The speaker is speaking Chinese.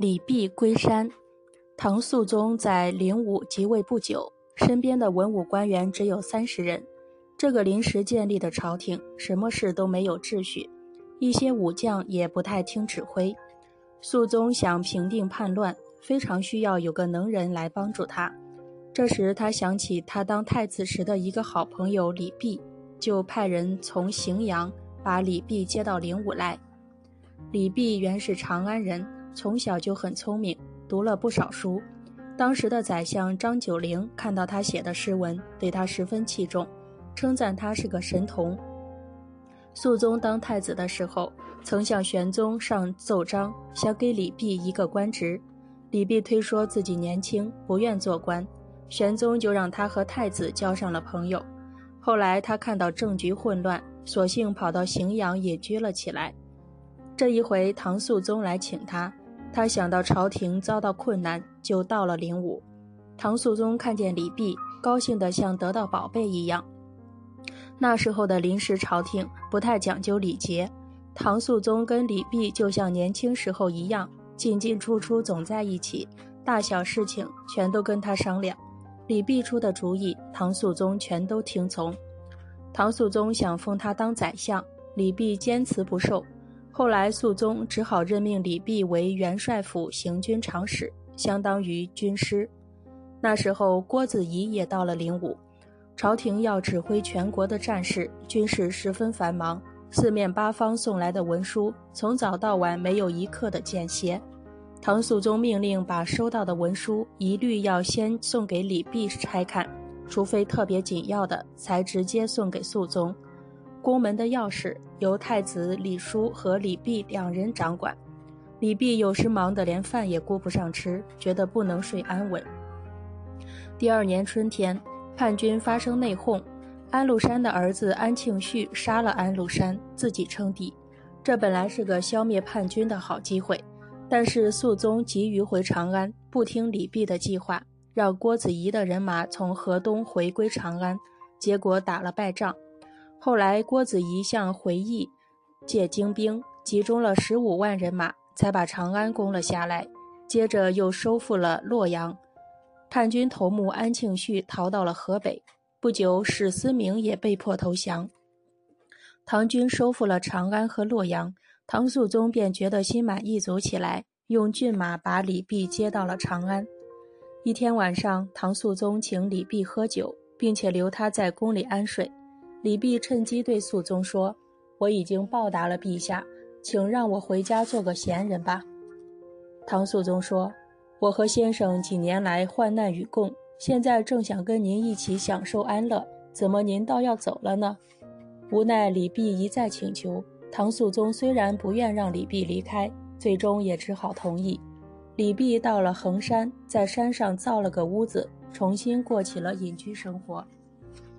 李泌归山。唐肃宗在灵武即位不久，身边的文武官员只有三十人。这个临时建立的朝廷，什么事都没有秩序，一些武将也不太听指挥。肃宗想平定叛乱，非常需要有个能人来帮助他。这时，他想起他当太子时的一个好朋友李泌，就派人从荥阳把李泌接到灵武来。李泌原是长安人，从小就很聪明。读了不少书，当时的宰相张九龄看到他写的诗文，对他十分器重，称赞他是个神童。肃宗当太子的时候，曾向玄宗上奏章，想给李泌一个官职。李泌推说自己年轻，不愿做官，玄宗就让他和太子交上了朋友。后来他看到政局混乱，索性跑到荥阳隐居了起来。这一回，唐肃宗来请他。他想到朝廷遭到困难，就到了灵武。唐肃宗看见李泌，高兴得像得到宝贝一样。那时候的临时朝廷不太讲究礼节，唐肃宗跟李泌就像年轻时候一样，进进出出总在一起，大小事情全都跟他商量。李泌出的主意，唐肃宗全都听从。唐肃宗想封他当宰相，李泌坚持不受。后来，肃宗只好任命李泌为元帅府行军长史，相当于军师。那时候，郭子仪也到了灵武，朝廷要指挥全国的战事，军事十分繁忙，四面八方送来的文书，从早到晚没有一刻的间歇。唐肃宗命令把收到的文书一律要先送给李泌拆看，除非特别紧要的，才直接送给肃宗。宫门的钥匙由太子李叔和李泌两人掌管。李泌有时忙得连饭也顾不上吃，觉得不能睡安稳。第二年春天，叛军发生内讧，安禄山的儿子安庆绪杀了安禄山，自己称帝。这本来是个消灭叛军的好机会，但是肃宗急于回长安，不听李泌的计划，让郭子仪的人马从河东回归长安，结果打了败仗。后来，郭子仪向回忆借精兵，集中了十五万人马，才把长安攻了下来。接着又收复了洛阳，叛军头目安庆绪逃到了河北。不久，史思明也被迫投降。唐军收复了长安和洛阳，唐肃宗便觉得心满意足起来，用骏马把李泌接到了长安。一天晚上，唐肃宗请李泌喝酒，并且留他在宫里安睡。李泌趁机对肃宗说：“我已经报答了陛下，请让我回家做个闲人吧。”唐肃宗说：“我和先生几年来患难与共，现在正想跟您一起享受安乐，怎么您倒要走了呢？”无奈李泌一再请求，唐肃宗虽然不愿让李泌离开，最终也只好同意。李泌到了衡山，在山上造了个屋子，重新过起了隐居生活。